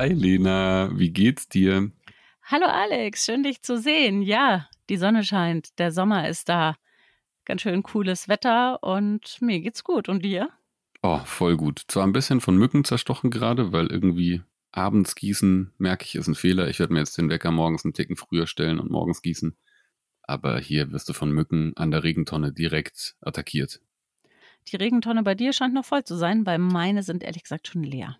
Hi Lena, wie geht's dir? Hallo Alex, schön dich zu sehen. Ja, die Sonne scheint, der Sommer ist da. Ganz schön cooles Wetter und mir geht's gut. Und dir? Oh, voll gut. Zwar ein bisschen von Mücken zerstochen gerade, weil irgendwie abends gießen, merke ich, ist ein Fehler. Ich werde mir jetzt den Wecker morgens einen Ticken früher stellen und morgens gießen. Aber hier wirst du von Mücken an der Regentonne direkt attackiert. Die Regentonne bei dir scheint noch voll zu sein, weil meine sind ehrlich gesagt schon leer.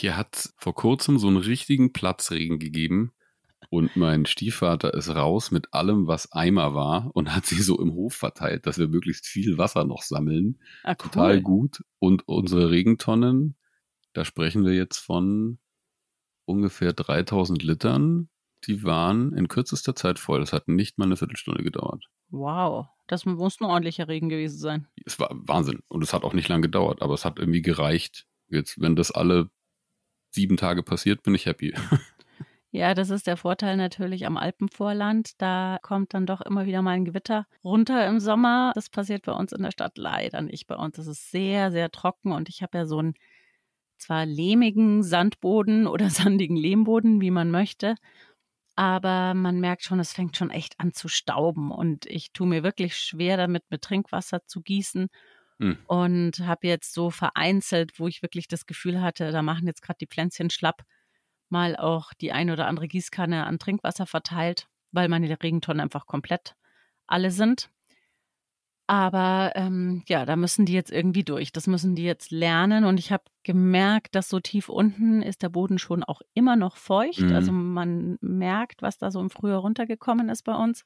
Hier hat vor kurzem so einen richtigen Platzregen gegeben. Und mein Stiefvater ist raus mit allem, was Eimer war und hat sie so im Hof verteilt, dass wir möglichst viel Wasser noch sammeln. Ah, cool. Total gut. Und unsere Regentonnen, da sprechen wir jetzt von ungefähr 3000 Litern. Die waren in kürzester Zeit voll. Es hat nicht mal eine Viertelstunde gedauert. Wow, das muss ein ordentlicher Regen gewesen sein. Es war Wahnsinn. Und es hat auch nicht lange gedauert, aber es hat irgendwie gereicht. Jetzt, wenn das alle sieben Tage passiert, bin ich happy. Ja, das ist der Vorteil natürlich am Alpenvorland. Da kommt dann doch immer wieder mal ein Gewitter runter im Sommer. Das passiert bei uns in der Stadt leider nicht. Bei uns ist es sehr, sehr trocken und ich habe ja so einen zwar lehmigen Sandboden oder sandigen Lehmboden, wie man möchte. Aber man merkt schon, es fängt schon echt an zu stauben und ich tue mir wirklich schwer damit, mit Trinkwasser zu gießen hm. und habe jetzt so vereinzelt, wo ich wirklich das Gefühl hatte, da machen jetzt gerade die Pflänzchen schlapp, mal auch die ein oder andere Gießkanne an Trinkwasser verteilt, weil meine Regentonnen einfach komplett alle sind. Aber ähm, ja, da müssen die jetzt irgendwie durch. Das müssen die jetzt lernen. Und ich habe gemerkt, dass so tief unten ist der Boden schon auch immer noch feucht. Mhm. Also man merkt, was da so im Frühjahr runtergekommen ist bei uns.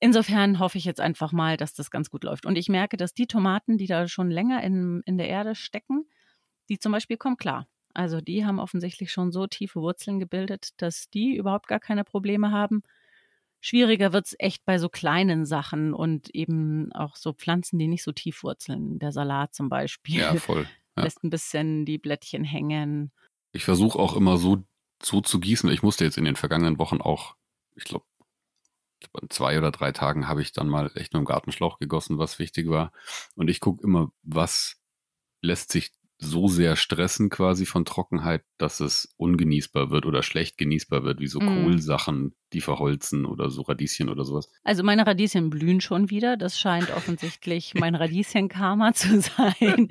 Insofern hoffe ich jetzt einfach mal, dass das ganz gut läuft. Und ich merke, dass die Tomaten, die da schon länger in, in der Erde stecken, die zum Beispiel kommen klar. Also die haben offensichtlich schon so tiefe Wurzeln gebildet, dass die überhaupt gar keine Probleme haben. Schwieriger wird es echt bei so kleinen Sachen und eben auch so Pflanzen, die nicht so tief wurzeln. Der Salat zum Beispiel. Ja, voll. Ja. Lässt ein bisschen die Blättchen hängen. Ich versuche auch immer so, so zu gießen. Ich musste jetzt in den vergangenen Wochen auch, ich glaube, zwei oder drei Tagen habe ich dann mal echt nur im Gartenschlauch gegossen, was wichtig war. Und ich gucke immer, was lässt sich so sehr stressen quasi von Trockenheit, dass es ungenießbar wird oder schlecht genießbar wird, wie so mm. Kohlsachen, die verholzen oder so Radieschen oder sowas. Also meine Radieschen blühen schon wieder. Das scheint offensichtlich mein Radieschen-Karma zu sein.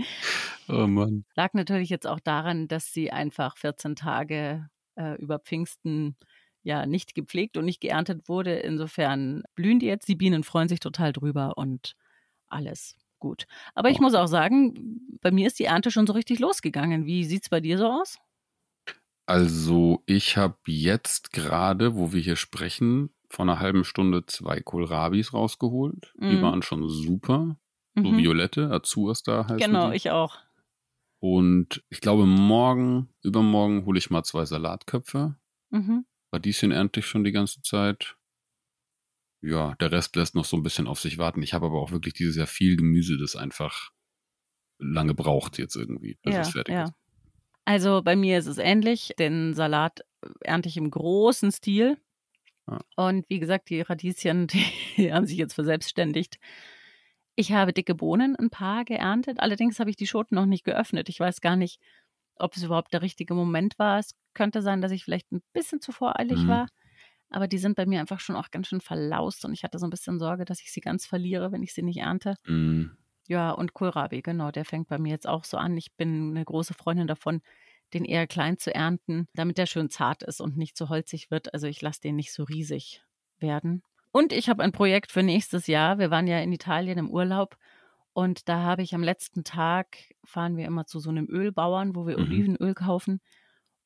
oh Mann. Lag natürlich jetzt auch daran, dass sie einfach 14 Tage äh, über Pfingsten ja nicht gepflegt und nicht geerntet wurde. Insofern blühen die jetzt. Die Bienen freuen sich total drüber und alles gut. Aber ich muss auch sagen, bei mir ist die Ernte schon so richtig losgegangen. Wie sieht es bei dir so aus? Also ich habe jetzt gerade, wo wir hier sprechen, vor einer halben Stunde zwei Kohlrabis rausgeholt. Mm. Die mhm. waren schon super. So mhm. violette, Azurs da heißt Genau, die. ich auch. Und ich glaube, morgen, übermorgen hole ich mal zwei Salatköpfe. Mhm. Radieschen ernte ich schon die ganze Zeit ja, der Rest lässt noch so ein bisschen auf sich warten. Ich habe aber auch wirklich dieses Jahr viel Gemüse, das einfach lange braucht jetzt irgendwie, bis ja, es fertig ja. ist. Also bei mir ist es ähnlich. Den Salat ernte ich im großen Stil. Ja. Und wie gesagt, die Radieschen, die haben sich jetzt verselbstständigt. Ich habe dicke Bohnen, ein paar geerntet. Allerdings habe ich die Schoten noch nicht geöffnet. Ich weiß gar nicht, ob es überhaupt der richtige Moment war. Es könnte sein, dass ich vielleicht ein bisschen zu voreilig mhm. war. Aber die sind bei mir einfach schon auch ganz schön verlaust und ich hatte so ein bisschen Sorge, dass ich sie ganz verliere, wenn ich sie nicht ernte. Mm. Ja, und Kohlrabi, genau, der fängt bei mir jetzt auch so an. Ich bin eine große Freundin davon, den eher klein zu ernten, damit der schön zart ist und nicht so holzig wird. Also ich lasse den nicht so riesig werden. Und ich habe ein Projekt für nächstes Jahr. Wir waren ja in Italien im Urlaub und da habe ich am letzten Tag, fahren wir immer zu so einem Ölbauern, wo wir mhm. Olivenöl kaufen.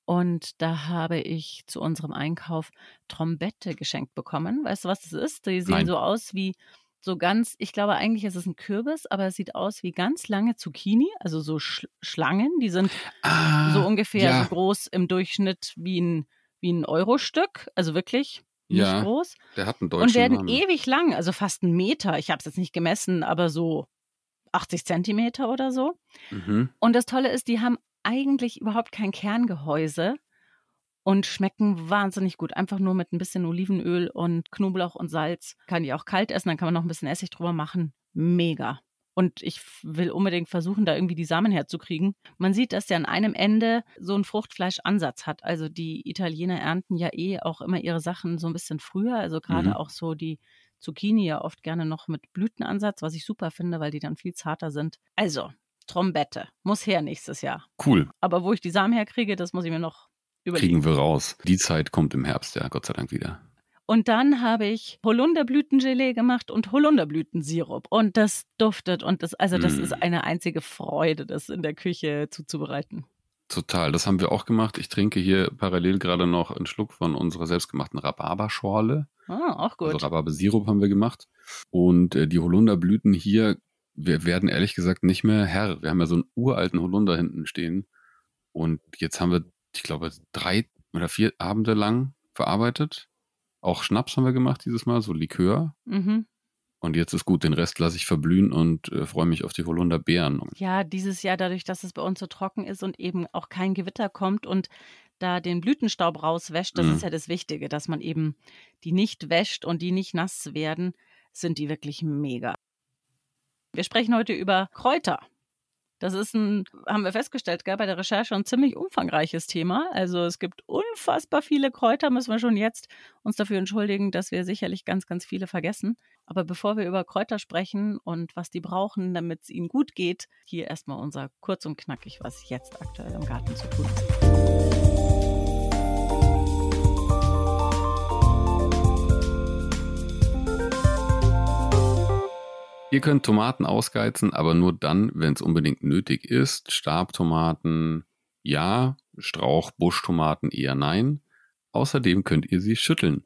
Und da habe ich zu unserem Einkauf Trombette geschenkt bekommen. Weißt du, was das ist? Die sehen Nein. so aus wie so ganz, ich glaube eigentlich ist es ein Kürbis, aber es sieht aus wie ganz lange Zucchini, also so Sch Schlangen, die sind Ah, so ungefähr ja. so groß im Durchschnitt wie ein, wie ein Euro-Stück, also wirklich nicht Ja, groß. Der hat einen Und deutschen werden Namen. ewig lang, also fast einen Meter. Ich habe es jetzt nicht gemessen, aber so 80 Zentimeter oder so. Mhm. Und das Tolle ist, die haben eigentlich überhaupt kein Kerngehäuse und schmecken wahnsinnig gut. Einfach nur mit ein bisschen Olivenöl und Knoblauch und Salz. Kann die auch kalt essen, dann kann man noch ein bisschen Essig drüber machen. Mega. Und ich will unbedingt versuchen, da irgendwie die Samen herzukriegen. Man sieht, dass der an einem Ende so einen Fruchtfleischansatz hat. Also die Italiener ernten ja eh auch immer ihre Sachen so ein bisschen früher. Also gerade Mhm. auch so die Zucchini ja oft gerne noch mit Blütenansatz, was ich super finde, weil die dann viel zarter sind. Also, Trombette. Muss her nächstes Jahr. Cool, Aber wo ich die Samen herkriege, das muss ich mir noch überlegen. kriegen wir raus. Die Zeit kommt im Herbst, ja, Gott sei Dank wieder. Und dann habe ich Holunderblütengelee gemacht und Holunderblütensirup. Und das duftet und das, also das Mm. ist eine einzige Freude, das in der Küche zuzubereiten. Total, das haben wir auch gemacht. Ich trinke hier parallel gerade noch einen Schluck von unserer selbstgemachten Rhabarberschorle. Ah, auch gut. Also Rhabarbersirup haben wir gemacht. Und äh, die Holunderblüten hier, wir werden ehrlich gesagt nicht mehr Herr. Wir haben ja so einen uralten Holunder hinten stehen. Und jetzt haben wir, ich glaube, drei oder vier Abende lang verarbeitet. Auch Schnaps haben wir gemacht dieses Mal, so Likör. mhm. Und jetzt ist gut, den Rest lasse ich verblühen und äh, freue mich auf die Holunderbeeren. Ja, dieses Jahr dadurch, dass es bei uns so trocken ist und eben auch kein Gewitter kommt und da den Blütenstaub rauswäscht, das Mhm. ist ja das Wichtige, dass man eben die nicht wäscht und die nicht nass werden, sind die wirklich mega. Wir sprechen heute über Kräuter. Das ist ein, haben wir festgestellt, gell, bei der Recherche ein ziemlich umfangreiches Thema. Also es gibt unfassbar viele Kräuter, müssen wir schon jetzt uns dafür entschuldigen, dass wir sicherlich ganz, ganz viele vergessen. Aber bevor wir über Kräuter sprechen und was die brauchen, damit es ihnen gut geht, hier erstmal unser kurz und knackig, was jetzt aktuell im Garten zu tun ist. Ihr könnt Tomaten ausgeizen, aber nur dann, wenn es unbedingt nötig ist. Stabtomaten ja, Strauch-Buschtomaten eher nein. Außerdem könnt ihr sie schütteln.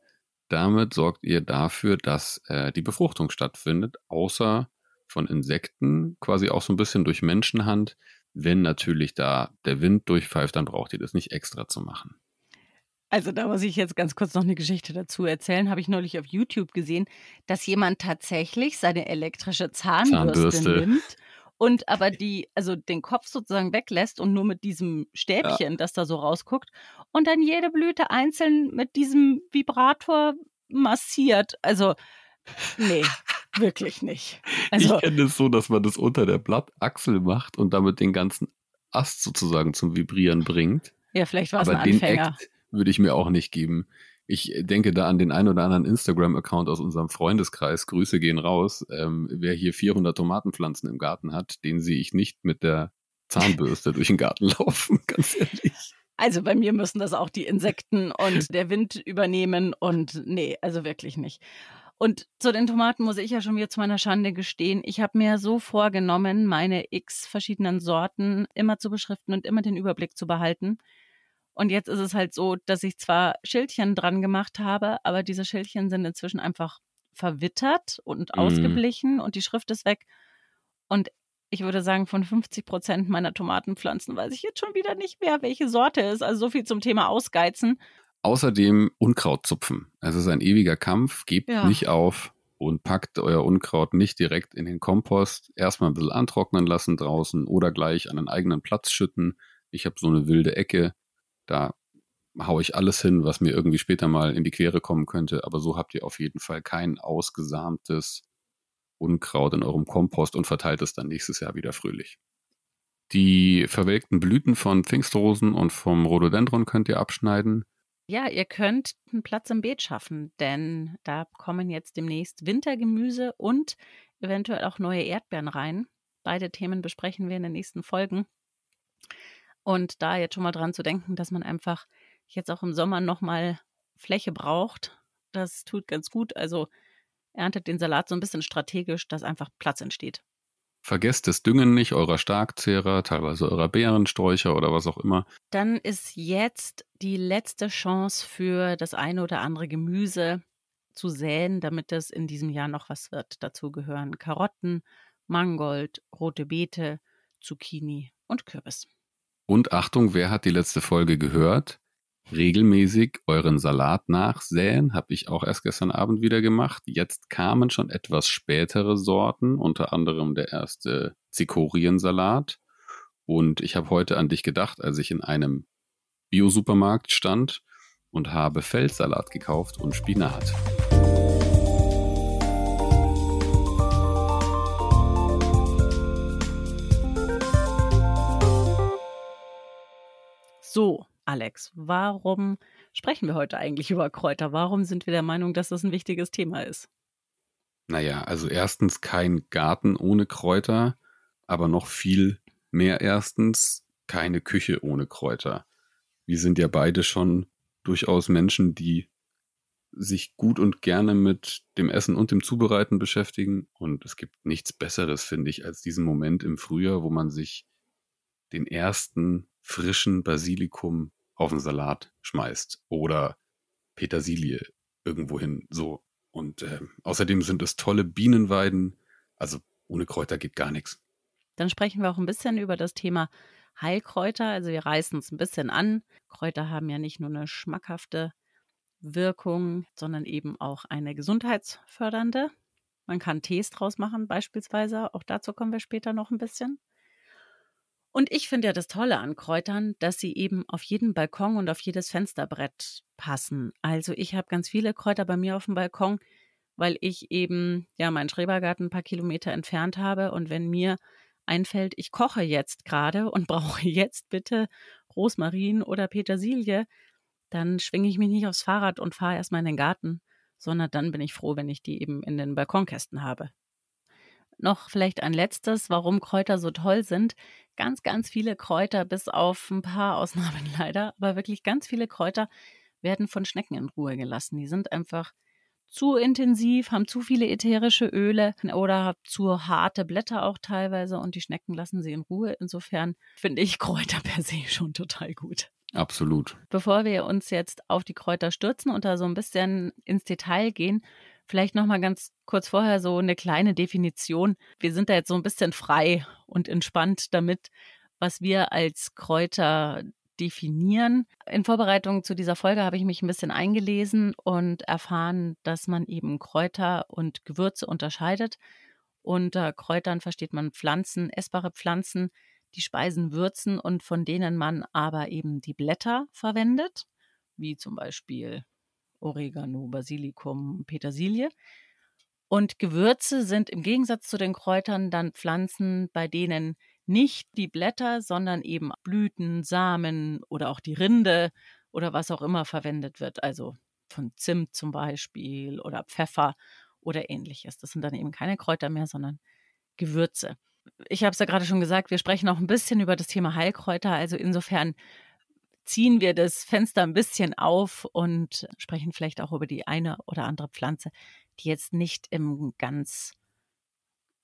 Damit sorgt ihr dafür, dass äh, die Befruchtung stattfindet, außer von Insekten, quasi auch so ein bisschen durch Menschenhand. Wenn natürlich da der Wind durchpfeift, dann braucht ihr das nicht extra zu machen. Also da muss ich jetzt ganz kurz noch eine Geschichte dazu erzählen. Habe ich neulich auf YouTube gesehen, dass jemand tatsächlich seine elektrische Zahnbürste, Zahnbürste. nimmt und aber die, also den Kopf sozusagen weglässt und nur mit diesem Stäbchen, das da so rausguckt und dann jede Blüte einzeln mit diesem Vibrator massiert. Also nee, wirklich nicht. Also ich kenne es so, dass man das unter der Blattachsel macht und damit den ganzen Ast sozusagen zum Vibrieren bringt. ja, vielleicht war es ein Anfänger. Act würde ich mir auch nicht geben. Ich denke da an den ein oder anderen Instagram-Account aus unserem Freundeskreis. Grüße gehen raus. Ähm, wer hier 400 Tomatenpflanzen im Garten hat, den sehe ich nicht mit der Zahnbürste durch den Garten laufen, ganz ehrlich. Also bei mir müssen das auch die Insekten und der Wind übernehmen und nee, also wirklich nicht. Und zu den Tomaten muss ich ja schon wieder zu meiner Schande gestehen. Ich habe mir so vorgenommen, meine x verschiedenen Sorten immer zu beschriften und immer den Überblick zu behalten. Und jetzt ist es halt so, dass ich zwar Schildchen dran gemacht habe, aber diese Schildchen sind inzwischen einfach verwittert und Mhm. ausgeblichen und die Schrift ist weg. Und ich würde sagen, von 50 Prozent meiner Tomatenpflanzen weiß ich jetzt schon wieder nicht mehr, welche Sorte es ist. Also so viel zum Thema Ausgeizen. Außerdem Unkraut zupfen. Es ist ein ewiger Kampf. Gebt Ja. nicht auf und packt euer Unkraut nicht direkt in den Kompost. Erstmal ein bisschen antrocknen lassen draußen oder gleich an einen eigenen Platz schütten. Ich habe so eine wilde Ecke. Da haue ich alles hin, was mir irgendwie später mal in die Quere kommen könnte. Aber so habt ihr auf jeden Fall kein ausgesamtes Unkraut in eurem Kompost und verteilt es dann nächstes Jahr wieder fröhlich. Die verwelkten Blüten von Pfingstrosen und vom Rhododendron könnt ihr abschneiden. Ja, ihr könnt einen Platz im Beet schaffen, denn da kommen jetzt demnächst Wintergemüse und eventuell auch neue Erdbeeren rein. Beide Themen besprechen wir in den nächsten Folgen. Und da jetzt schon mal dran zu denken, dass man einfach jetzt auch im Sommer nochmal Fläche braucht, das tut ganz gut. Also erntet den Salat so ein bisschen strategisch, dass einfach Platz entsteht. Vergesst das Düngen nicht eurer Starkzehrer, teilweise eurer Beerensträucher oder was auch immer. Dann ist jetzt die letzte Chance für das eine oder andere Gemüse zu säen, damit es in diesem Jahr noch was wird. Dazu gehören Karotten, Mangold, rote Beete, Zucchini und Kürbis. Und Achtung, wer hat die letzte Folge gehört? Regelmäßig euren Salat nachsäen, habe ich auch erst gestern Abend wieder gemacht. Jetzt kamen schon etwas spätere Sorten, unter anderem der erste Zikoriensalat. Und ich habe heute an dich gedacht, als ich in einem Bio-Supermarkt stand und habe Feldsalat gekauft und Spinat. So, Alex, warum sprechen wir heute eigentlich über Kräuter? Warum sind wir der Meinung, dass das ein wichtiges Thema ist? Naja, also erstens kein Garten ohne Kräuter, aber noch viel mehr erstens keine Küche ohne Kräuter. Wir sind ja beide schon durchaus Menschen, die sich gut und gerne mit dem Essen und dem Zubereiten beschäftigen. Und es gibt nichts Besseres, finde ich, als diesen Moment im Frühjahr, wo man sich den ersten frischen Basilikum auf den Salat schmeißt oder Petersilie irgendwohin so. Und äh, außerdem sind es tolle Bienenweiden. Also ohne Kräuter geht gar nichts. Dann sprechen wir auch ein bisschen über das Thema Heilkräuter. Also wir reißen es ein bisschen an. Kräuter haben ja nicht nur eine schmackhafte Wirkung, sondern eben auch eine gesundheitsfördernde. Man kann Tees draus machen beispielsweise. Auch dazu kommen wir später noch ein bisschen. Und ich finde ja das Tolle an Kräutern, dass sie eben auf jeden Balkon und auf jedes Fensterbrett passen. Also ich habe ganz viele Kräuter bei mir auf dem Balkon, weil ich eben ja meinen Schrebergarten ein paar Kilometer entfernt habe und wenn mir einfällt, ich koche jetzt gerade und brauche jetzt bitte Rosmarin oder Petersilie, dann schwinge ich mich nicht aufs Fahrrad und fahre erstmal in den Garten, sondern dann bin ich froh, wenn ich die eben in den Balkonkästen habe. Noch vielleicht ein letztes, warum Kräuter so toll sind. Ganz, ganz viele Kräuter, bis auf ein paar Ausnahmen leider, aber wirklich ganz viele Kräuter werden von Schnecken in Ruhe gelassen. Die sind einfach zu intensiv, haben zu viele ätherische Öle oder zu harte Blätter auch teilweise und die Schnecken lassen sie in Ruhe. Insofern finde ich Kräuter per se schon total gut. Absolut. Bevor wir uns jetzt auf die Kräuter stürzen und da so ein bisschen ins Detail gehen, vielleicht noch mal ganz kurz vorher so eine kleine Definition. Wir sind da jetzt so ein bisschen frei und entspannt damit, was wir als Kräuter definieren. In Vorbereitung zu dieser Folge habe ich mich ein bisschen eingelesen und erfahren, dass man eben Kräuter und Gewürze unterscheidet. Unter Kräutern versteht man Pflanzen, essbare Pflanzen, die Speisen würzen und von denen man aber eben die Blätter verwendet, wie zum Beispiel Oregano, Basilikum, Petersilie. Und Gewürze sind im Gegensatz zu den Kräutern dann Pflanzen, bei denen nicht die Blätter, sondern eben Blüten, Samen oder auch die Rinde oder was auch immer verwendet wird. Also von Zimt zum Beispiel oder Pfeffer oder ähnliches. Das sind dann eben keine Kräuter mehr, sondern Gewürze. Ich habe es ja gerade schon gesagt, wir sprechen auch ein bisschen über das Thema Heilkräuter. Also insofern ziehen wir das Fenster ein bisschen auf und sprechen vielleicht auch über die eine oder andere Pflanze, die jetzt nicht im ganz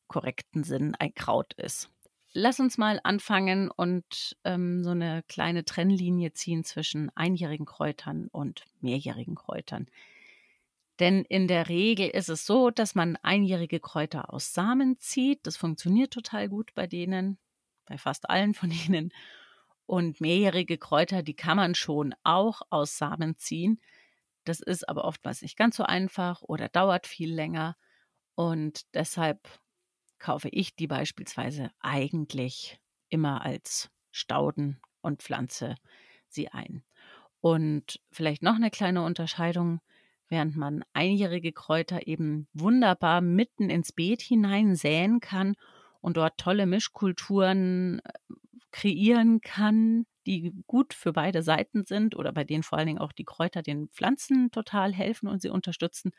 korrekten Sinn ein Kraut ist lass uns mal anfangen und ähm, so eine kleine Trennlinie ziehen zwischen einjährigen Kräutern und mehrjährigen Kräutern. Denn in der Regel ist es so, dass man einjährige Kräuter aus Samen zieht. Das funktioniert total gut bei denen, bei fast allen von ihnen. Und mehrjährige Kräuter, die kann man schon auch aus Samen ziehen. Das ist aber oftmals nicht ganz so einfach oder dauert viel länger. Und deshalb kaufe ich die beispielsweise eigentlich immer als Stauden und pflanze sie ein. Und vielleicht noch eine kleine Unterscheidung, während man einjährige Kräuter eben wunderbar mitten ins Beet hinein säen kann und dort tolle Mischkulturen äh, kreieren kann, die gut für beide Seiten sind oder bei denen vor allen Dingen auch die Kräuter den Pflanzen total helfen und sie unterstützen,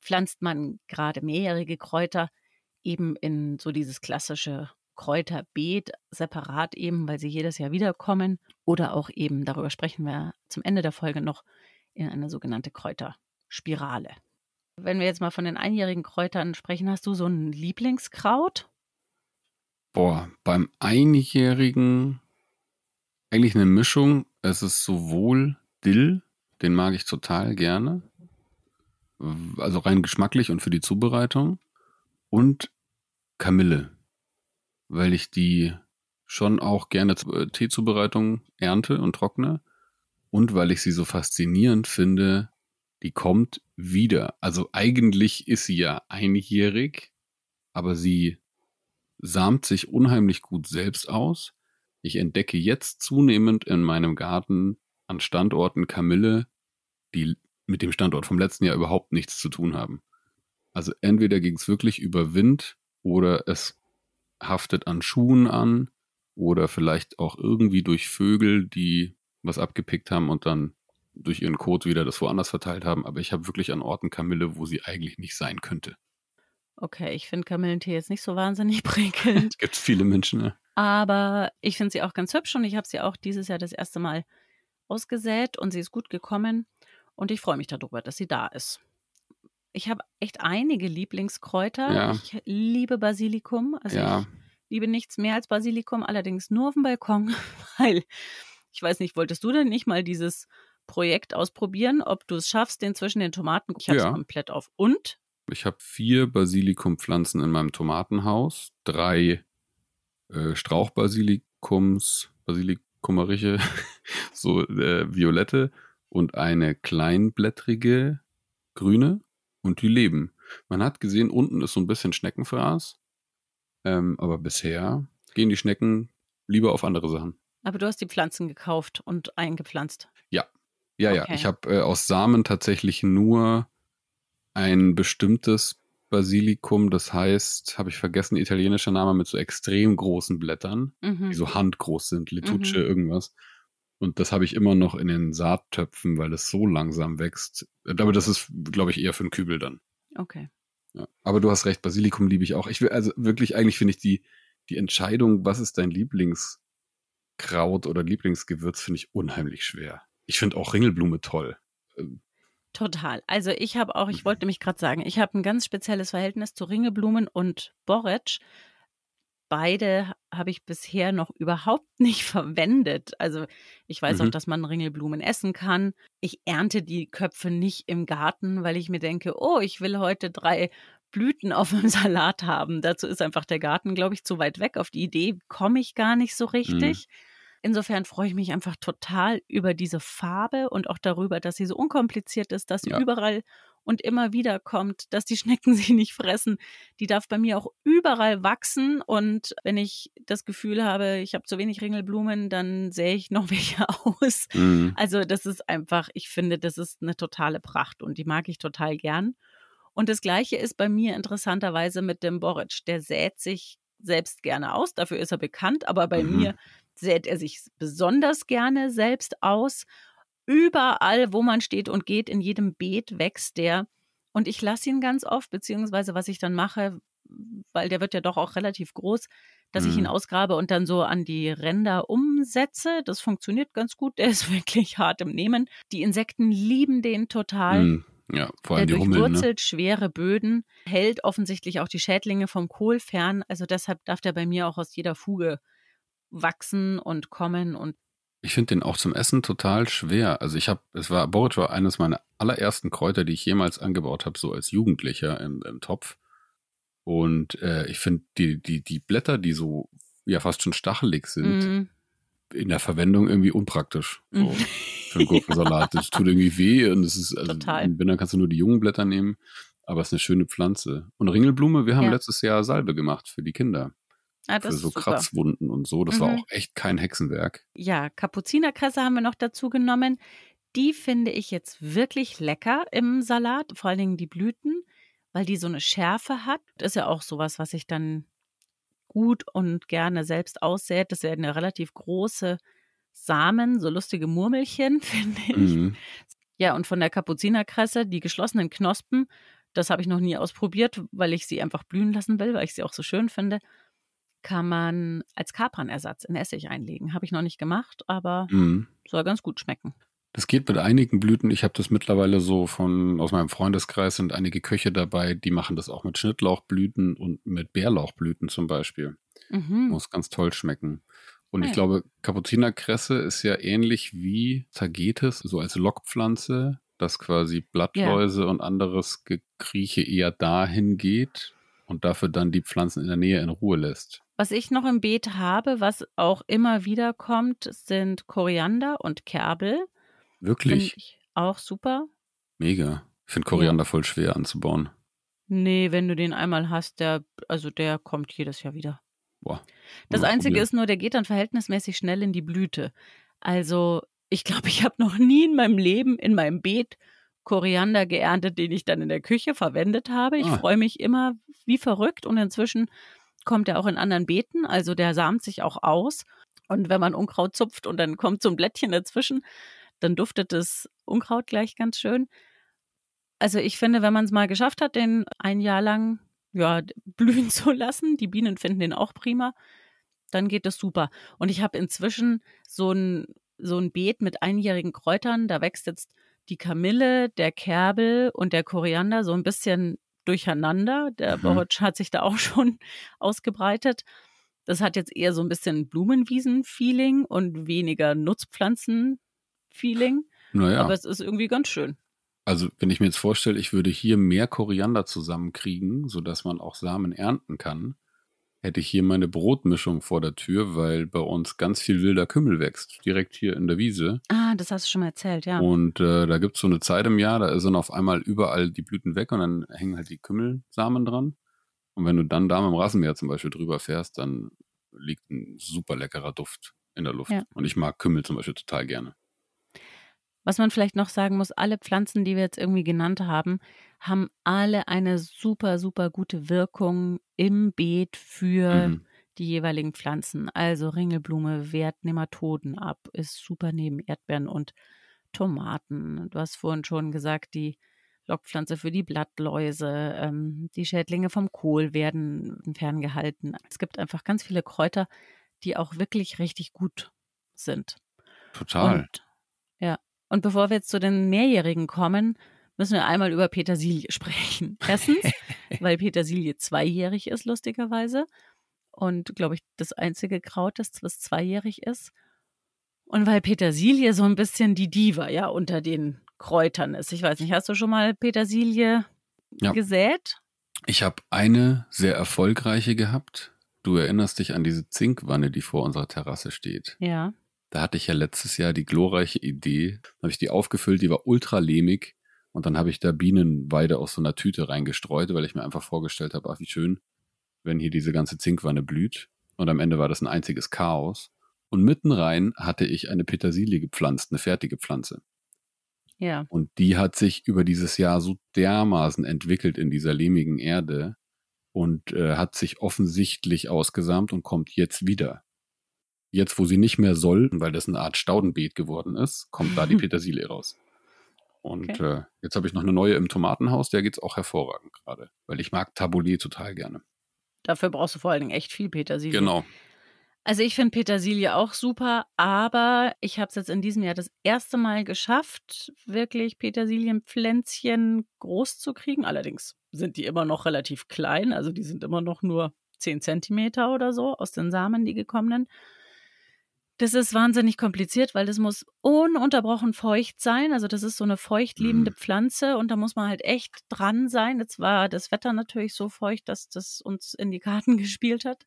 pflanzt man gerade mehrjährige Kräuter eben in so dieses klassische Kräuterbeet separat eben, weil sie jedes Jahr wiederkommen oder auch eben, darüber sprechen wir zum Ende der Folge noch, in eine sogenannte Kräuterspirale. Wenn wir jetzt mal von den einjährigen Kräutern sprechen, hast du so ein Lieblingskraut? Boah, beim einjährigen eigentlich eine Mischung. Es ist sowohl Dill, den mag ich total gerne, Also rein geschmacklich und für die Zubereitung. Und Kamille, weil ich die schon auch gerne zur Teezubereitung ernte und trockne. Und weil ich sie so faszinierend finde, die kommt wieder. Also eigentlich ist sie ja einjährig, aber sie samt sich unheimlich gut selbst aus. Ich entdecke jetzt zunehmend in meinem Garten an Standorten Kamille, die mit dem Standort vom letzten Jahr überhaupt nichts zu tun haben. Also entweder ging es wirklich über Wind oder es haftet an Schuhen an oder vielleicht auch irgendwie durch Vögel, die was abgepickt haben und dann durch ihren Kot wieder das woanders verteilt haben. Aber ich habe wirklich an Orten Kamille, wo sie eigentlich nicht sein könnte. Okay, ich finde Kamillentee jetzt nicht so wahnsinnig prickelnd. Gibt viele Menschen, ne? Aber ich finde sie auch ganz hübsch und ich habe sie auch dieses Jahr das erste Mal ausgesät und sie ist gut gekommen. Und ich freue mich darüber, dass sie da ist. Ich habe echt einige Lieblingskräuter. Ja. Ich liebe Basilikum. Also Ja. ich liebe nichts mehr als Basilikum, allerdings nur auf dem Balkon, weil ich weiß nicht, wolltest du denn nicht mal dieses Projekt ausprobieren, ob du es schaffst, den zwischen den Tomaten. Ich habe es Ja. komplett auf. Und Ich habe vier Basilikumpflanzen in meinem Tomatenhaus, drei äh, Strauchbasilikums, Basilikkumeriche, so äh, violette und eine kleinblättrige grüne und die leben. Man hat gesehen, unten ist so ein bisschen Schneckenfraß, ähm, aber bisher gehen die Schnecken lieber auf andere Sachen. aber du hast die Pflanzen gekauft und eingepflanzt. Ja, ja, Okay. ich habe äh, aus Samen tatsächlich nur ein bestimmtes Basilikum, das heißt, habe ich vergessen, italienischer Name mit so extrem großen Blättern, Mhm. die so handgroß sind, Letuce, Mhm. irgendwas. Und das habe ich immer noch in den Saattöpfen, weil es so langsam wächst. Aber das ist, glaube ich, eher für einen Kübel dann. Okay. Ja. Aber du hast recht, Basilikum liebe ich auch. Ich will, also wirklich, eigentlich finde ich die, die Entscheidung, was ist dein Lieblingskraut oder Lieblingsgewürz, finde ich unheimlich schwer. Ich finde auch Ringelblume toll. Total. Also ich habe auch, ich wollte nämlich gerade sagen, ich habe ein ganz spezielles Verhältnis zu Ringelblumen und Borretsch. Beide habe ich bisher noch überhaupt nicht verwendet. Also ich weiß auch, Mhm. dass man Ringelblumen essen kann. Ich ernte die Köpfe nicht im Garten, weil ich mir denke, oh, ich will heute drei Blüten auf dem Salat haben. Dazu ist einfach der Garten, glaube ich, zu weit weg. Auf die Idee komme ich gar nicht so richtig. Insofern freue ich mich einfach total über diese Farbe und auch darüber, dass sie so unkompliziert ist, dass sie Ja. überall und immer wieder kommt, dass die Schnecken sie nicht fressen. Die darf bei mir auch überall wachsen und wenn ich das Gefühl habe, ich habe zu wenig Ringelblumen, dann sähe ich noch welche aus. Mhm. Also das ist einfach, ich finde, das ist eine totale Pracht und die mag ich total gern. Und das Gleiche ist bei mir interessanterweise mit dem Boric. Der sät sich selbst gerne aus, dafür ist er bekannt, aber bei Mhm. mir sät er sich besonders gerne selbst aus. Überall, wo man steht und geht, in jedem Beet wächst der. Und ich lasse ihn ganz oft, beziehungsweise was ich dann mache, weil der wird ja doch auch relativ groß, dass ich ihn Mhm. ausgrabe und dann so an die Ränder umsetze. Das funktioniert ganz gut. Der ist wirklich hart im Nehmen. Die Insekten lieben den total. Mhm. Ja, vor Der allem die Hummeln, ne? durchwurzelt schwere Böden, hält offensichtlich auch die Schädlinge vom Kohl fern. Also deshalb darf der bei mir auch aus jeder Fuge wachsen und kommen und Ich finde den auch zum Essen total schwer. Also ich habe, es war, Boric war eines meiner allerersten Kräuter, die ich jemals angebaut habe, so als Jugendlicher im, im Topf. Und äh, ich finde die, die, die Blätter, die so ja fast schon stachelig sind, mm, in der Verwendung irgendwie unpraktisch. So, Mhm. für einen Gurkensalat. Das tut irgendwie weh und es ist, also Total. im Winter kannst du nur die jungen Blätter nehmen, aber es ist eine schöne Pflanze. Und Ringelblume, wir haben Ja. letztes Jahr Salbe gemacht für die Kinder. Ah, Für so. Kratzwunden und so. Das war Mhm. auch echt kein Hexenwerk. Ja, Kapuzinerkresse haben wir noch dazu genommen. Die finde ich jetzt wirklich lecker im Salat, vor allen Dingen die Blüten, weil die so eine Schärfe hat. Das ist ja auch sowas, was ich dann gut und gerne selbst aussät. Das werden ja relativ große Samen, so lustige Murmelchen, finde ich. Mhm. Ja, und von der Kapuzinerkresse, die geschlossenen Knospen, das habe ich noch nie ausprobiert, weil ich sie einfach blühen lassen will, weil ich sie auch so schön finde, kann man als Kapernersatz in Essig einlegen. Habe ich noch nicht gemacht, aber Mhm. soll ganz gut schmecken. Das geht mit einigen Blüten. Ich habe das mittlerweile so von aus meinem Freundeskreis sind einige Köche dabei, die machen das auch mit Schnittlauchblüten und mit Bärlauchblüten zum Beispiel. Mhm. Muss ganz toll schmecken. Und Ah ich glaube, Kapuzinerkresse ist ja ähnlich wie Tagetes, so als Lockpflanze dass quasi Blattläuse ja. und anderes Gekrieche eher dahin geht und dafür dann die Pflanzen in der Nähe in Ruhe lässt. Was ich noch im Beet habe, was auch immer wieder kommt, sind Koriander und Kerbel. Wirklich? auch super. Mega. Ich finde Koriander ja. voll schwer anzubauen. Nee, wenn du den einmal hast, der, also der kommt jedes Jahr wieder. Boah. Das Einzige ist nur, der geht dann verhältnismäßig schnell in die Blüte. Also, ich glaube, ich habe noch nie in meinem Leben in meinem Beet Koriander geerntet, den ich dann in der Küche verwendet habe. Ich ah. freue mich immer wie verrückt und inzwischen kommt er auch in anderen Beeten, also der samt sich auch aus. Und wenn man Unkraut zupft und dann kommt so ein Blättchen dazwischen, dann duftet das Unkraut gleich ganz schön. Also ich finde, wenn man es mal geschafft hat, den ein Jahr lang ja, blühen zu lassen, die Bienen finden den auch prima, dann geht das super. Und ich habe inzwischen so ein, so ein Beet mit einjährigen Kräutern, da wächst jetzt die Kamille, der Kerbel und der Koriander so ein bisschen durcheinander. Der mhm. hat sich da auch schon ausgebreitet. Das hat jetzt eher so ein bisschen Blumenwiesen-Feeling und weniger Nutzpflanzen-Feeling. Naja. Aber es ist irgendwie ganz schön. Also, wenn ich mir jetzt vorstelle, ich würde hier mehr Koriander zusammenkriegen, sodass man auch Samen ernten kann, hätte ich hier meine Brotmischung vor der Tür, weil bei uns ganz viel wilder Kümmel wächst, direkt hier in der Wiese. Ah, das hast du schon mal erzählt, ja. Und äh, da gibt es so eine Zeit im Jahr, da sind auf einmal überall die Blüten weg und dann hängen halt die Kümmelsamen dran. Und wenn du dann da mit dem Rasenmäher zum Beispiel drüber fährst, dann liegt ein super leckerer Duft in der Luft. Ja. Und ich mag Kümmel zum Beispiel total gerne. Was man vielleicht noch sagen muss, alle Pflanzen, die wir jetzt irgendwie genannt haben, haben alle eine super, super gute Wirkung im Beet für mhm. die jeweiligen Pflanzen. Also Ringelblume wehrt Nematoden ab, ist super neben Erdbeeren und Tomaten. Du hast vorhin schon gesagt, die Lockpflanze für die Blattläuse, ähm, die Schädlinge vom Kohl werden ferngehalten. Es gibt einfach ganz viele Kräuter, die auch wirklich richtig gut sind. Total. Und, ja, und bevor wir jetzt zu den Mehrjährigen kommen, müssen wir einmal über Petersilie sprechen. Erstens, weil Petersilie zweijährig ist, lustigerweise. Und, glaube ich, das einzige Kraut ist, was zweijährig ist. Und weil Petersilie so ein bisschen die Diva, ja, unter den Kräutern ist. Ich weiß nicht, hast du schon mal Petersilie ja. gesät? Ich habe eine sehr erfolgreiche gehabt. Du erinnerst dich an diese Zinkwanne, die vor unserer Terrasse steht. Ja. Da hatte ich ja letztes Jahr die glorreiche Idee, habe ich die aufgefüllt, die war ultra lehmig und dann habe ich da Bienenweide aus so einer Tüte reingestreut, weil ich mir einfach vorgestellt habe, ach wie schön, wenn hier diese ganze Zinkwanne blüht. Und am Ende war das ein einziges Chaos. Und mitten rein hatte ich eine Petersilie gepflanzt, eine fertige Pflanze. Ja. Und die hat sich über dieses Jahr so dermaßen entwickelt in dieser lehmigen Erde und äh, hat sich offensichtlich ausgesamt und kommt jetzt wieder. Jetzt, wo sie nicht mehr soll, weil das eine Art Staudenbeet geworden ist, kommt da die Petersilie raus. Und okay. äh, jetzt habe ich noch eine neue im Tomatenhaus, der geht es auch hervorragend gerade, weil ich mag Taboulet total gerne. Dafür brauchst du vor allen Dingen echt viel Petersilie. Genau. Also ich finde Petersilie auch super, aber ich habe es jetzt in diesem Jahr das erste Mal geschafft, wirklich Petersilienpflänzchen groß zu kriegen. Allerdings sind die immer noch relativ klein, also die sind immer noch nur 10 Zentimeter oder so aus den Samen, die gekommenen. Das ist wahnsinnig kompliziert, weil das muss ununterbrochen feucht sein. Also das ist so eine feuchtliebende mhm. Pflanze und da muss man halt echt dran sein. Jetzt war das Wetter natürlich so feucht, dass das uns in die Karten gespielt hat.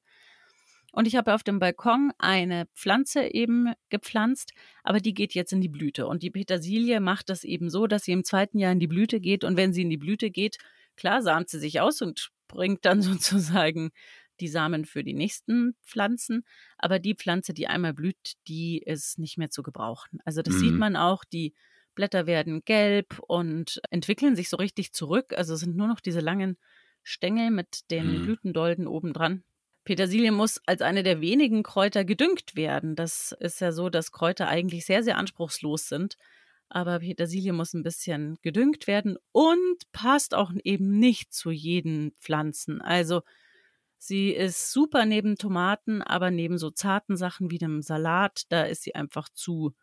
Und ich habe auf dem Balkon eine Pflanze eben gepflanzt, aber die geht jetzt in die Blüte. Und die Petersilie macht das eben so, dass sie im zweiten Jahr in die Blüte geht. Und wenn sie in die Blüte geht, klar, samt sie sich aus und bringt dann sozusagen die Samen für die nächsten Pflanzen. Aber die Pflanze, die einmal blüht, die ist nicht mehr zu gebrauchen. Also das mhm. sieht man auch, die Blätter werden gelb und entwickeln sich so richtig zurück. Also sind nur noch diese langen Stängel mit den mhm. Blütendolden obendran. Petersilie muss als eine der wenigen Kräuter gedüngt werden. Das ist ja so, dass Kräuter eigentlich sehr, sehr anspruchslos sind. Aber Petersilie muss ein bisschen gedüngt werden und passt auch eben nicht zu jeden Pflanzen. Also Sie ist super neben Tomaten, aber neben so zarten Sachen wie dem Salat, da ist sie einfach zu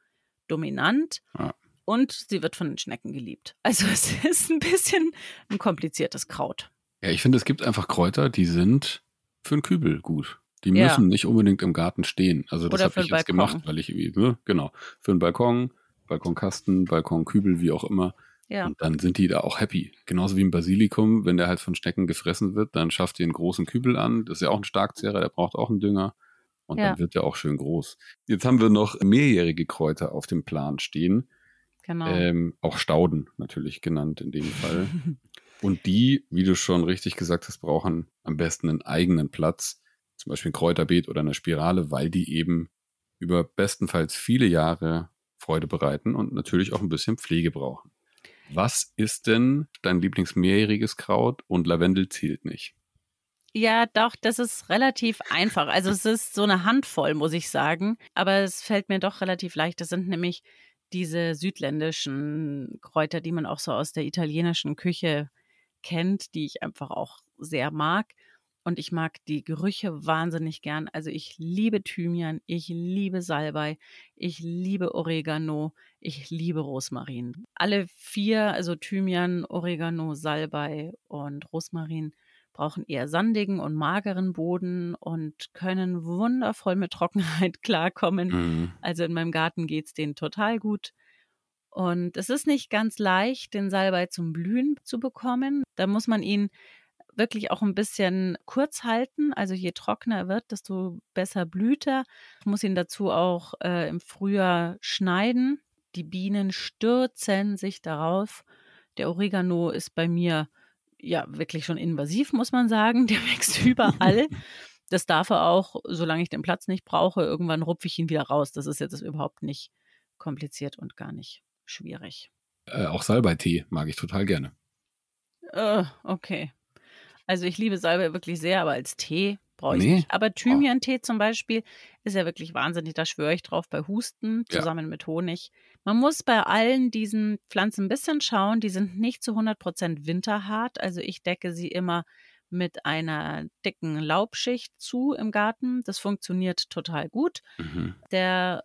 dominant. Ja. Und sie wird von den Schnecken geliebt. Also es ist ein bisschen ein kompliziertes Kraut. Ja, ich finde, es gibt einfach Kräuter, die sind für einen Kübel gut. Die müssen ja. nicht unbedingt im Garten stehen. Also das habe ich jetzt gemacht, weil ich, ne, genau, für einen Balkon, Balkonkasten, Balkonkübel, wie auch immer. Ja. Und dann sind die da auch happy. Genauso wie im Basilikum, wenn der halt von Schnecken gefressen wird, dann schafft ihr einen großen Kübel an. Das ist ja auch ein Starkzehrer, der braucht auch einen Dünger. Und Ja. dann wird der auch schön groß. Jetzt haben wir noch mehrjährige Kräuter auf dem Plan stehen. Genau. Ähm, auch Stauden natürlich genannt in dem Fall. Und die, wie du schon richtig gesagt hast, brauchen am besten einen eigenen Platz, zum Beispiel ein Kräuterbeet oder eine Spirale, weil die eben über bestenfalls viele Jahre Freude bereiten und natürlich auch ein bisschen Pflege brauchen. Was ist denn dein Lieblingsmehrjähriges Kraut und Lavendel zählt nicht? Ja, doch, das ist relativ einfach. Also es ist so eine Handvoll, muss ich sagen. Aber es fällt mir doch relativ leicht. Das sind nämlich diese südländischen Kräuter, die man auch so aus der italienischen Küche kennt, die ich einfach auch sehr mag. Und ich mag die Gerüche wahnsinnig gern. Also ich liebe Thymian, ich liebe Salbei, ich liebe Oregano, ich liebe Rosmarin. Alle vier, also Thymian, Oregano, Salbei und Rosmarin, brauchen eher sandigen und mageren Boden und können wundervoll mit Trockenheit klarkommen. Mhm. Also in meinem Garten geht's denen total gut. Und es ist nicht ganz leicht, den Salbei zum Blühen zu bekommen. Da muss man ihn wirklich auch ein bisschen kurz halten. Also je trockener er wird, desto besser blüht er. Ich muss ihn dazu auch äh, im Frühjahr schneiden. Die Bienen stürzen sich darauf. Der Oregano ist bei mir ja wirklich schon invasiv, muss man sagen. Der wächst überall. Das darf er auch, solange ich den Platz nicht brauche. Irgendwann rupfe ich ihn wieder raus. Das ist jetzt überhaupt nicht kompliziert und gar nicht schwierig. Äh, auch Salbeitee mag ich total gerne. Äh, okay. Also ich liebe Salbei wirklich sehr, aber als Tee brauche ich Nee. nicht. Aber Thymian-Tee zum Beispiel ist ja wirklich wahnsinnig. Da schwöre ich drauf bei Husten Ja. zusammen mit Honig. Man muss bei allen diesen Pflanzen ein bisschen schauen. Die sind nicht zu 100% winterhart. Also ich decke sie immer mit einer dicken Laubschicht zu im Garten. Das funktioniert total gut. Mhm. Der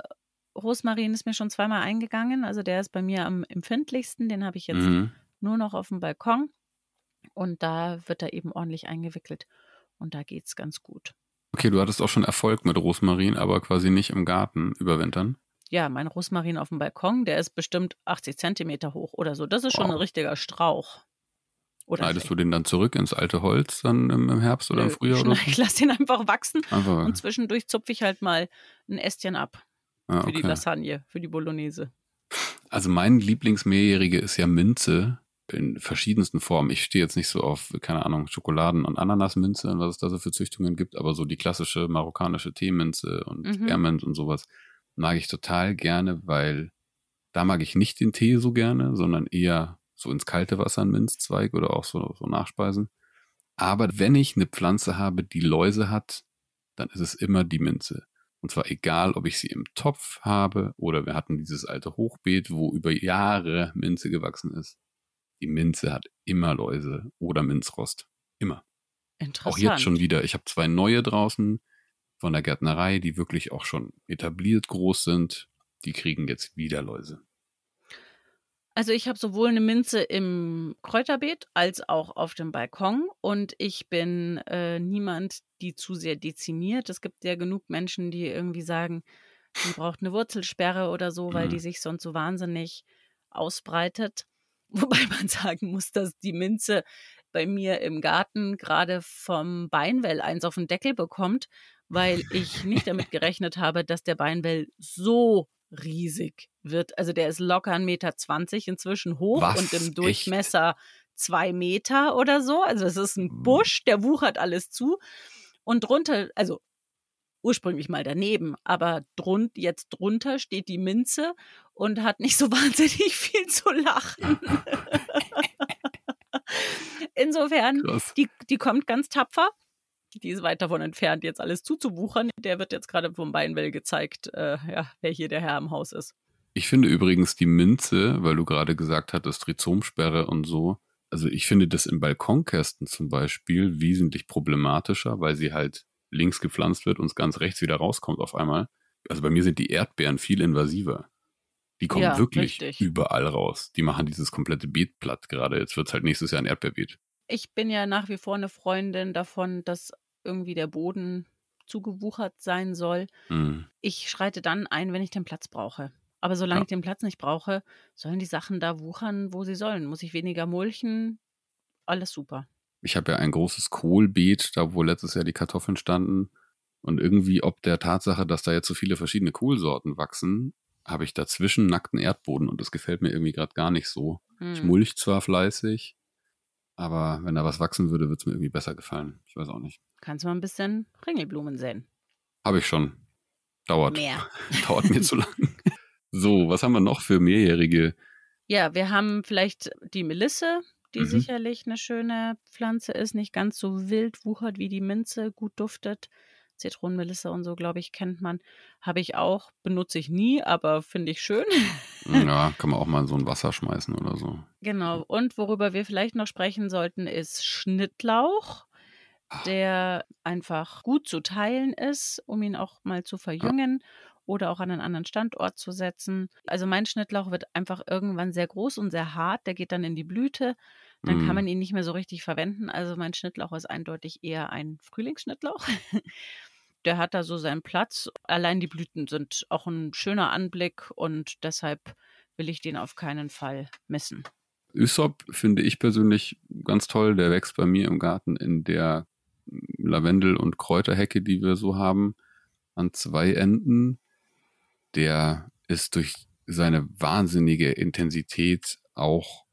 Rosmarin ist mir schon zweimal eingegangen. Also der ist bei mir am empfindlichsten. Den habe ich jetzt Mhm. nur noch auf dem Balkon. Und da wird er eben ordentlich eingewickelt. Und da geht's ganz gut. Okay, du hattest auch schon Erfolg mit Rosmarin, aber quasi nicht im Garten überwintern. Ja, mein Rosmarin auf dem Balkon, der ist bestimmt 80 Zentimeter hoch oder so. Das ist schon Wow. ein richtiger Strauch. Oder Schneidest du den dann zurück ins alte Holz dann im, im Herbst oder im Frühjahr oder Ich lasse den einfach wachsen? Einfach. und zwischendurch zupfe ich halt mal ein Ästchen ab ah, für die. Lasagne, für die Bolognese. Also mein Lieblingsmehrjährige ist ja Minze in verschiedensten Formen. Ich stehe jetzt nicht so auf, keine Ahnung, Schokoladen- und Ananasminze und was es da so für Züchtungen gibt, aber so die klassische marokkanische Teeminze und Mhm. Spearmint und sowas mag ich total gerne, weil da mag ich nicht den Tee so gerne, sondern eher so ins kalte Wasser einen Minzzweig oder auch so, so Nachspeisen. Aber wenn ich eine Pflanze habe, die Läuse hat, dann ist es immer die Minze. Und zwar egal, ob ich sie im Topf habe oder wir hatten dieses alte Hochbeet, wo über Jahre Minze gewachsen ist. Die Minze hat immer Läuse oder Minzrost. Immer. Interessant. Auch jetzt schon wieder. Ich habe zwei neue draußen von der Gärtnerei, die wirklich auch schon etabliert groß sind. Die kriegen jetzt wieder Läuse. Also ich habe sowohl eine Minze im Kräuterbeet als auch auf dem Balkon und ich bin äh, niemand, die zu sehr dezimiert. Es gibt ja genug Menschen, die irgendwie sagen, die braucht eine Wurzelsperre oder so, weil Mhm. die sich sonst so wahnsinnig ausbreitet. Wobei man sagen muss, dass die Minze bei mir im Garten gerade vom Beinwell eins auf den Deckel bekommt, weil ich nicht damit gerechnet habe, dass der Beinwell so riesig wird. Also der ist locker 1,20 Meter inzwischen hoch Was? und im Echt? Durchmesser zwei Meter oder so. Also es ist ein Busch, der wuchert alles zu. Und drunter, also ursprünglich mal daneben, aber drun, jetzt drunter steht die Minze und hat nicht so wahnsinnig viel zu lachen. Insofern, Krass. die, die kommt ganz tapfer. Die ist weit davon entfernt, jetzt alles zuzuwuchern. Der wird jetzt gerade vom Beinwell gezeigt, äh, ja, wer hier der Herr im Haus ist. Ich finde übrigens die Minze, weil du gerade gesagt hattest, Rhizomsperre und so. Also ich finde das im Balkonkästen zum Beispiel wesentlich problematischer, weil sie halt links gepflanzt wird und es ganz rechts wieder rauskommt auf einmal. Also bei mir sind die Erdbeeren viel invasiver. Die kommen Ja, wirklich richtig. überall raus. Die machen dieses komplette Beet platt gerade. Jetzt wird es halt nächstes Jahr ein Erdbeerbeet. Ich bin ja nach wie vor eine Freundin davon, dass irgendwie der Boden zugewuchert sein soll. Mhm. Ich schreite dann ein, wenn ich den Platz brauche. Aber solange Ja. ich den Platz nicht brauche, sollen die Sachen da wuchern, wo sie sollen. Muss ich weniger mulchen? Alles super. Ich habe ja ein großes Kohlbeet, da wo letztes Jahr die Kartoffeln standen. Und irgendwie, ob der Tatsache, dass da jetzt so viele verschiedene Kohlsorten wachsen, habe ich dazwischen nackten Erdboden und das gefällt mir irgendwie gerade gar nicht so. Ich Hm. mulch zwar fleißig, aber wenn da was wachsen würde, würde es mir irgendwie besser gefallen. Ich weiß auch nicht. Kannst du mal ein bisschen Ringelblumen säen? Habe ich schon. Dauert. Mehr. Dauert mir zu lang. So, was haben wir noch für mehrjährige? Ja, wir haben vielleicht die Melisse, die Mhm. sicherlich eine schöne Pflanze ist, nicht ganz so wild wuchert wie die Minze, gut duftet. Zitronenmelisse und so, glaube ich, kennt man. Habe ich auch, benutze ich nie, aber finde ich schön. Ja, kann man auch mal in so ein Wasser schmeißen oder so. Genau. Und worüber wir vielleicht noch sprechen sollten, ist Schnittlauch, der einfach gut zu teilen ist, um ihn auch mal zu verjüngen oder auch an einen anderen Standort zu setzen. Also mein Schnittlauch wird einfach irgendwann sehr groß und sehr hart. Der geht dann in die Blüte. Dann Mm. kann man ihn nicht mehr so richtig verwenden. Also mein Schnittlauch ist eindeutig eher ein Frühlingsschnittlauch. Der hat da so seinen Platz. Allein die Blüten sind auch ein schöner Anblick und deshalb will ich den auf keinen Fall missen. Ysop finde ich persönlich ganz toll. Der wächst bei mir im Garten in der Lavendel- und Kräuterhecke, die wir so haben, an zwei Enden. Der ist durch seine wahnsinnige Intensität auch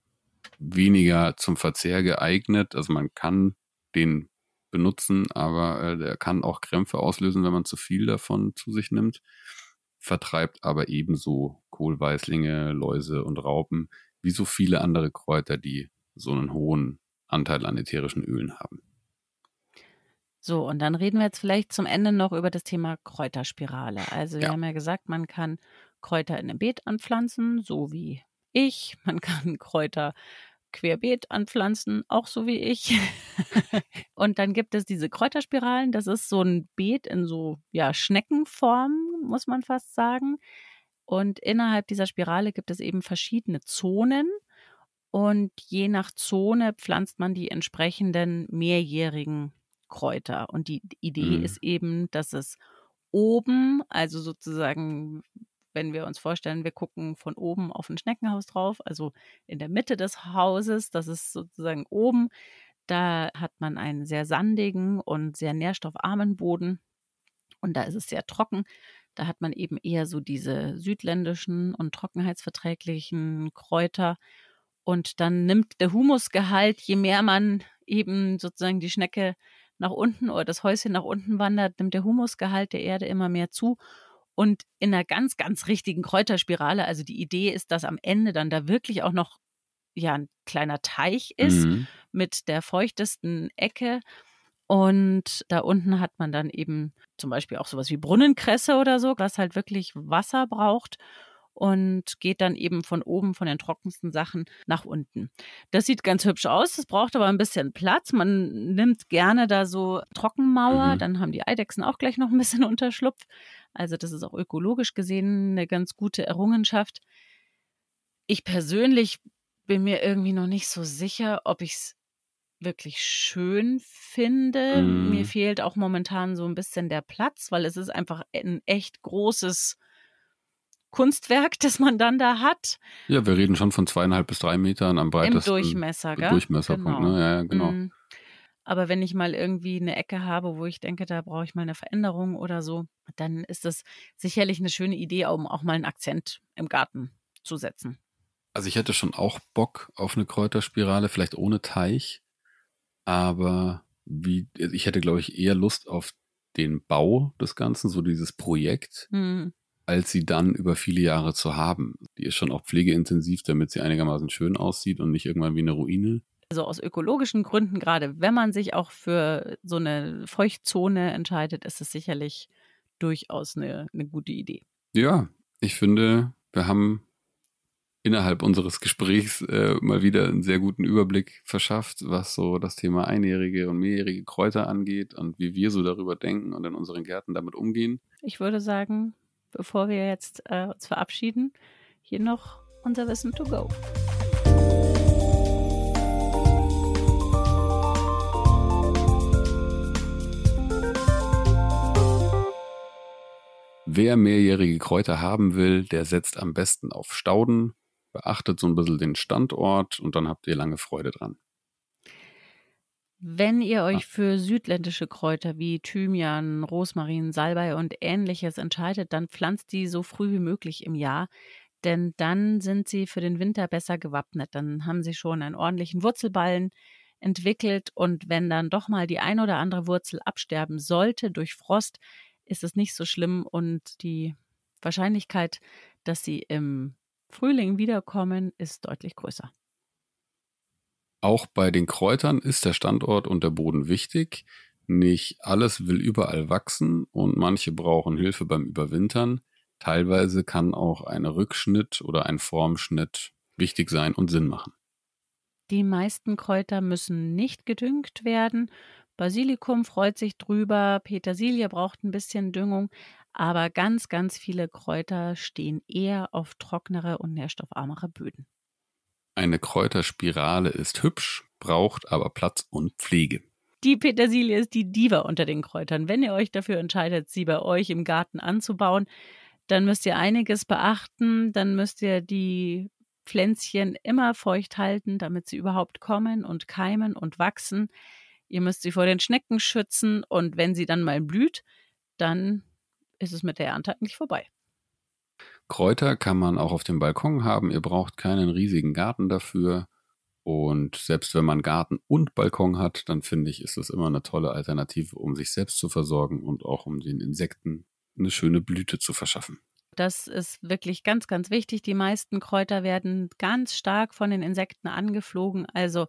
weniger zum Verzehr geeignet. Also man kann den benutzen, aber äh, der kann auch Krämpfe auslösen, wenn man zu viel davon zu sich nimmt. Vertreibt aber ebenso Kohlweißlinge, Läuse und Raupen, wie so viele andere Kräuter, die so einen hohen Anteil an ätherischen Ölen haben. So, und dann reden wir jetzt vielleicht zum Ende noch über das Thema Kräuterspirale. Also wir Ja. haben ja gesagt, man kann Kräuter in einem Beet anpflanzen, so wie ich. Man kann Kräuter querbeet anpflanzen, auch so wie ich. und dann gibt es diese Kräuterspiralen. Das ist so ein Beet in so ja Schneckenform, muss man fast sagen. Und innerhalb dieser Spirale gibt es eben verschiedene Zonen. Und je nach Zone pflanzt man die entsprechenden mehrjährigen Kräuter. Und die Idee Mhm. ist eben, dass es oben, also sozusagen, wenn wir uns vorstellen, wir gucken von oben auf ein Schneckenhaus drauf, also in der Mitte des Hauses, das ist sozusagen oben, da hat man einen sehr sandigen und sehr nährstoffarmen Boden. Und da ist es sehr trocken. Da hat man eben eher so diese südländischen und trockenheitsverträglichen Kräuter. Und dann nimmt der Humusgehalt, je mehr man eben sozusagen die Schnecke nach unten oder das Häuschen nach unten wandert, nimmt der Humusgehalt der Erde immer mehr zu. Und in einer ganz, ganz richtigen Kräuterspirale, also die Idee ist, dass am Ende dann da wirklich auch noch ja ein kleiner Teich ist Mhm. mit der feuchtesten Ecke. Und da unten hat man dann eben zum Beispiel auch sowas wie Brunnenkresse oder so, was halt wirklich Wasser braucht und geht dann eben von oben von den trockensten Sachen nach unten. Das sieht ganz hübsch aus, das braucht aber ein bisschen Platz. Man nimmt gerne da so Trockenmauer, Mhm. dann haben die Eidechsen auch gleich noch ein bisschen Unterschlupf. Also das ist auch ökologisch gesehen eine ganz gute Errungenschaft. Ich persönlich bin mir irgendwie noch nicht so sicher, ob ich es wirklich schön finde. Mm. Mir fehlt auch momentan so ein bisschen der Platz, weil es ist einfach ein echt großes Kunstwerk, das man dann da hat. Ja, wir reden schon von zweieinhalb bis drei Metern am Im breitesten Durchmesser, gell? Durchmesserpunkt. Genau. Ne? Ja, ja, genau. Mm. Aber wenn ich mal irgendwie eine Ecke habe, wo ich denke, da brauche ich mal eine Veränderung oder so, dann ist das sicherlich eine schöne Idee, um auch mal einen Akzent im Garten zu setzen. Also ich hätte schon auch Bock auf eine Kräuterspirale, vielleicht ohne Teich. Aber wie, ich hätte, glaube ich, eher Lust auf den Bau des Ganzen, so dieses Projekt, Hm. Als sie dann über viele Jahre zu haben. Die ist schon auch pflegeintensiv, damit sie einigermaßen schön aussieht und nicht irgendwann wie eine Ruine. Also aus ökologischen Gründen, gerade wenn man sich auch für so eine Feuchtzone entscheidet, ist es sicherlich durchaus eine, eine gute Idee. Ja, ich finde, wir haben innerhalb unseres Gesprächs äh, mal wieder einen sehr guten Überblick verschafft, was so das Thema einjährige und mehrjährige Kräuter angeht und wie wir so darüber denken und in unseren Gärten damit umgehen. Ich würde sagen, bevor wir jetzt äh, uns verabschieden, hier noch unser Wissen to go. Wer mehrjährige Kräuter haben will, der setzt am besten auf Stauden, beachtet so ein bisschen den Standort und dann habt ihr lange Freude dran. Wenn ihr euch ah. für südländische Kräuter wie Thymian, Rosmarin, Salbei und ähnliches entscheidet, dann pflanzt die so früh wie möglich im Jahr, denn dann sind sie für den Winter besser gewappnet. Dann haben sie schon einen ordentlichen Wurzelballen entwickelt und wenn dann doch mal die ein oder andere Wurzel absterben sollte durch Frost, ist es nicht so schlimm und die Wahrscheinlichkeit, dass sie im Frühling wiederkommen, ist deutlich größer. Auch bei den Kräutern ist der Standort und der Boden wichtig. Nicht alles will überall wachsen und manche brauchen Hilfe beim Überwintern. Teilweise kann auch ein Rückschnitt oder ein Formschnitt wichtig sein und Sinn machen. Die meisten Kräuter müssen nicht gedüngt werden. Basilikum freut sich drüber, Petersilie braucht ein bisschen Düngung, aber ganz, ganz viele Kräuter stehen eher auf trocknere und nährstoffarmere Böden. Eine Kräuterspirale ist hübsch, braucht aber Platz und Pflege. Die Petersilie ist die Diva unter den Kräutern. Wenn ihr euch dafür entscheidet, sie bei euch im Garten anzubauen, dann müsst ihr einiges beachten. Dann müsst ihr die Pflänzchen immer feucht halten, damit sie überhaupt kommen und keimen und wachsen. Ihr müsst sie vor den Schnecken schützen und wenn sie dann mal blüht, dann ist es mit der Ernte eigentlich vorbei. Kräuter kann man auch auf dem Balkon haben. Ihr braucht keinen riesigen Garten dafür. Und selbst wenn man Garten und Balkon hat, dann finde ich, ist das immer eine tolle Alternative, um sich selbst zu versorgen und auch um den Insekten eine schöne Blüte zu verschaffen. Das ist wirklich ganz, ganz wichtig. Die meisten Kräuter werden ganz stark von den Insekten angeflogen. Also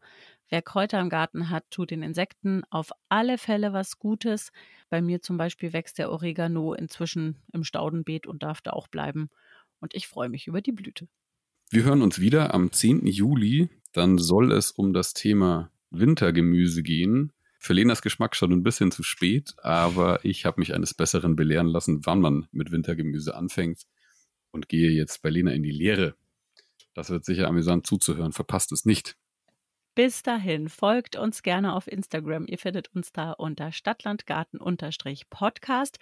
wer Kräuter im Garten hat, tut den Insekten auf alle Fälle was Gutes. Bei mir zum Beispiel wächst der Oregano inzwischen im Staudenbeet und darf da auch bleiben und ich freue mich über die Blüte. Wir hören uns wieder am 10. Juli. Dann soll es um das Thema Wintergemüse gehen. Für Lenas Geschmack schon ein bisschen zu spät, aber ich habe mich eines Besseren belehren lassen, wann man mit Wintergemüse anfängt und gehe jetzt bei Lena in die Lehre. Das wird sicher amüsant zuzuhören. Verpasst es nicht. Bis dahin, folgt uns gerne auf Instagram. Ihr findet uns da unter Stadtlandgarten-Podcast.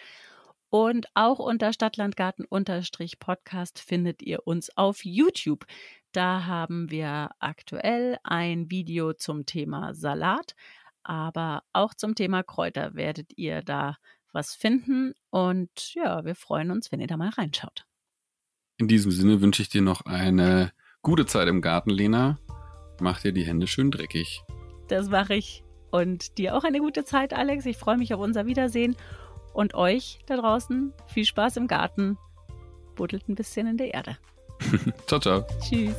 Und auch unter Stadtlandgarten-Podcast findet ihr uns auf YouTube. Da haben wir aktuell ein Video zum Thema Salat, aber auch zum Thema Kräuter werdet ihr da was finden. Und ja, wir freuen uns, wenn ihr da mal reinschaut. In diesem Sinne wünsche ich dir noch eine gute Zeit im Garten, Lena. Mach dir die Hände schön dreckig. Das mache ich. Und dir auch eine gute Zeit, Alex. Ich freue mich auf unser Wiedersehen. Und euch da draußen viel Spaß im Garten. Buddelt ein bisschen in der Erde. ciao, ciao. Tschüss.